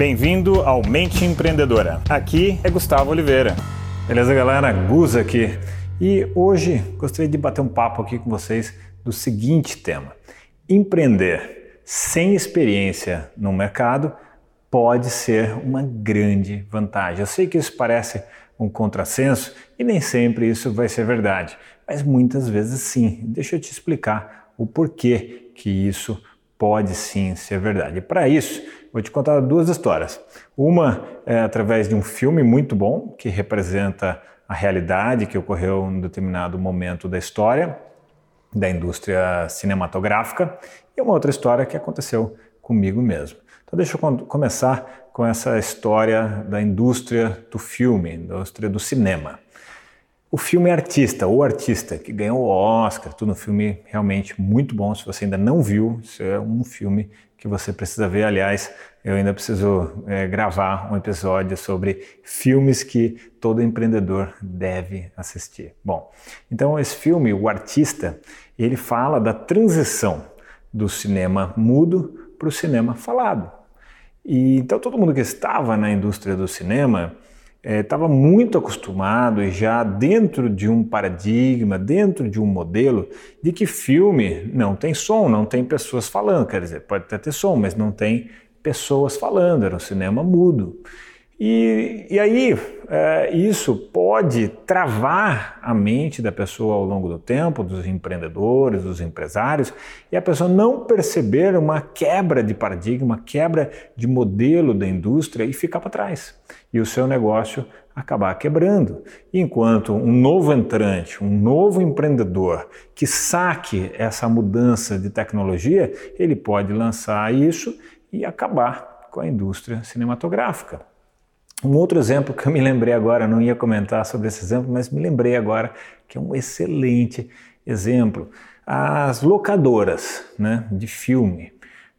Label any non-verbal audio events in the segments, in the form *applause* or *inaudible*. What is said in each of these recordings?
Bem-vindo ao Mente Empreendedora. Aqui é Gustavo Oliveira. Beleza, galera? Gus aqui. E hoje gostaria de bater um papo aqui com vocês do seguinte tema: empreender sem experiência no mercado pode ser uma grande vantagem. Eu sei que isso parece um contrassenso e nem sempre isso vai ser verdade, mas muitas vezes sim. Deixa eu te explicar o porquê que isso pode sim ser verdade. Para isso, vou te contar duas histórias. Uma é através de um filme muito bom que representa a realidade que ocorreu em um determinado momento da história da indústria cinematográfica e uma outra história que aconteceu comigo mesmo. Então deixa eu começar com essa história da indústria do filme, indústria do cinema. O filme Artista, o Artista, que ganhou o Oscar, tudo um filme realmente muito bom. Se você ainda não viu, isso é um filme que você precisa ver. Aliás, eu ainda preciso é, gravar um episódio sobre filmes que todo empreendedor deve assistir. Bom, então esse filme, O Artista, ele fala da transição do cinema mudo para o cinema falado. E então todo mundo que estava na indústria do cinema estava é, muito acostumado e já dentro de um paradigma, dentro de um modelo de que filme não tem som, não tem pessoas falando. Quer dizer, pode até ter som, mas não tem pessoas falando, era um cinema mudo. E, e aí, é, isso pode travar a mente da pessoa ao longo do tempo, dos empreendedores, dos empresários, e a pessoa não perceber uma quebra de paradigma, quebra de modelo da indústria e ficar para trás. E o seu negócio acabar quebrando. Enquanto um novo entrante, um novo empreendedor que saque essa mudança de tecnologia, ele pode lançar isso e acabar com a indústria cinematográfica. Um outro exemplo que eu me lembrei agora, não ia comentar sobre esse exemplo, mas me lembrei agora que é um excelente exemplo. As locadoras né, de filme,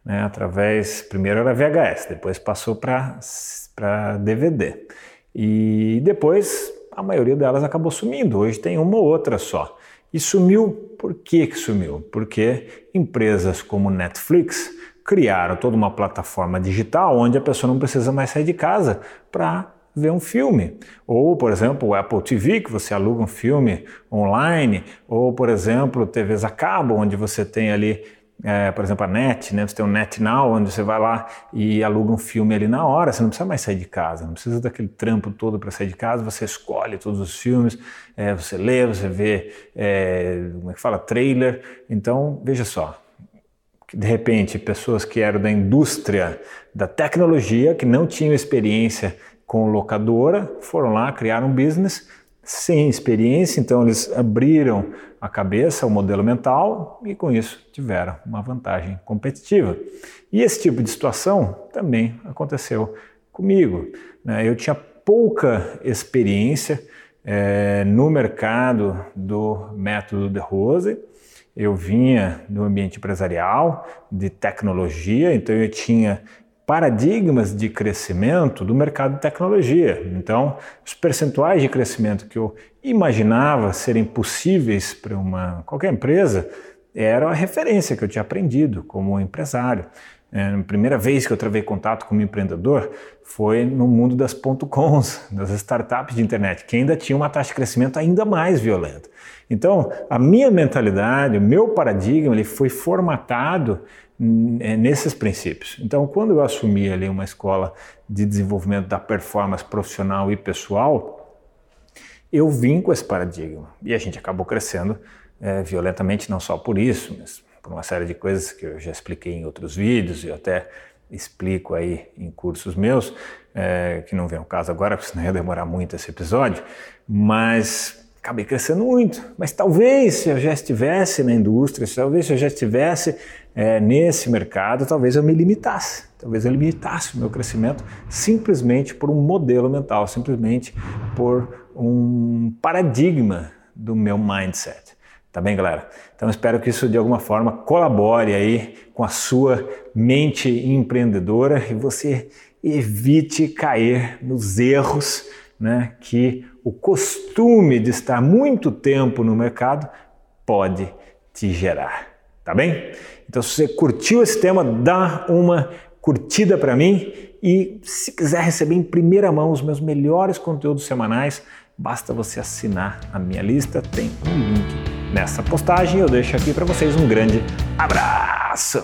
né, através, primeiro era VHS, depois passou para DVD. E depois a maioria delas acabou sumindo, hoje tem uma ou outra só. E sumiu, por que, que sumiu? Porque empresas como Netflix criaram toda uma plataforma digital onde a pessoa não precisa mais sair de casa para ver um filme. Ou, por exemplo, o Apple TV, que você aluga um filme online, ou, por exemplo, TVs a cabo, onde você tem ali, é, por exemplo, a NET, né? você tem o NET Now, onde você vai lá e aluga um filme ali na hora, você não precisa mais sair de casa, não precisa daquele trampo todo para sair de casa, você escolhe todos os filmes, é, você lê, você vê, é, como é que fala, trailer. Então, veja só, de repente, pessoas que eram da indústria da tecnologia, que não tinham experiência com locadora, foram lá, criaram um business sem experiência, então eles abriram a cabeça, o modelo mental e com isso tiveram uma vantagem competitiva. E esse tipo de situação também aconteceu comigo. Né? Eu tinha pouca experiência é, no mercado do método de Rose, eu vinha do ambiente empresarial, de tecnologia, então eu tinha paradigmas de crescimento do mercado de tecnologia. Então, os percentuais de crescimento que eu imaginava serem possíveis para uma qualquer empresa era a referência que eu tinha aprendido como empresário. É, a primeira vez que eu travei contato com um empreendedor foi no mundo das .coms, *laughs* das startups de internet, que ainda tinha uma taxa de crescimento ainda mais violenta. Então, a minha mentalidade, o meu paradigma, ele foi formatado é, nesses princípios. Então, quando eu assumi ali uma escola de desenvolvimento da performance profissional e pessoal, eu vim com esse paradigma e a gente acabou crescendo é, violentamente, não só por isso, mas por uma série de coisas que eu já expliquei em outros vídeos e até explico aí em cursos meus, é, que não vem ao caso agora, porque senão ia demorar muito esse episódio, mas acabei crescendo muito. Mas talvez se eu já estivesse na indústria, talvez se eu já estivesse é, nesse mercado, talvez eu me limitasse. Talvez eu limitasse o meu crescimento simplesmente por um modelo mental, simplesmente por um paradigma do meu mindset. Tá bem, galera? Então espero que isso de alguma forma colabore aí com a sua mente empreendedora e você evite cair nos erros né, que o costume de estar muito tempo no mercado pode te gerar. Tá bem? Então, se você curtiu esse tema, dá uma curtida para mim e se quiser receber em primeira mão os meus melhores conteúdos semanais, basta você assinar a minha lista, tem um link nessa postagem. Eu deixo aqui para vocês um grande abraço!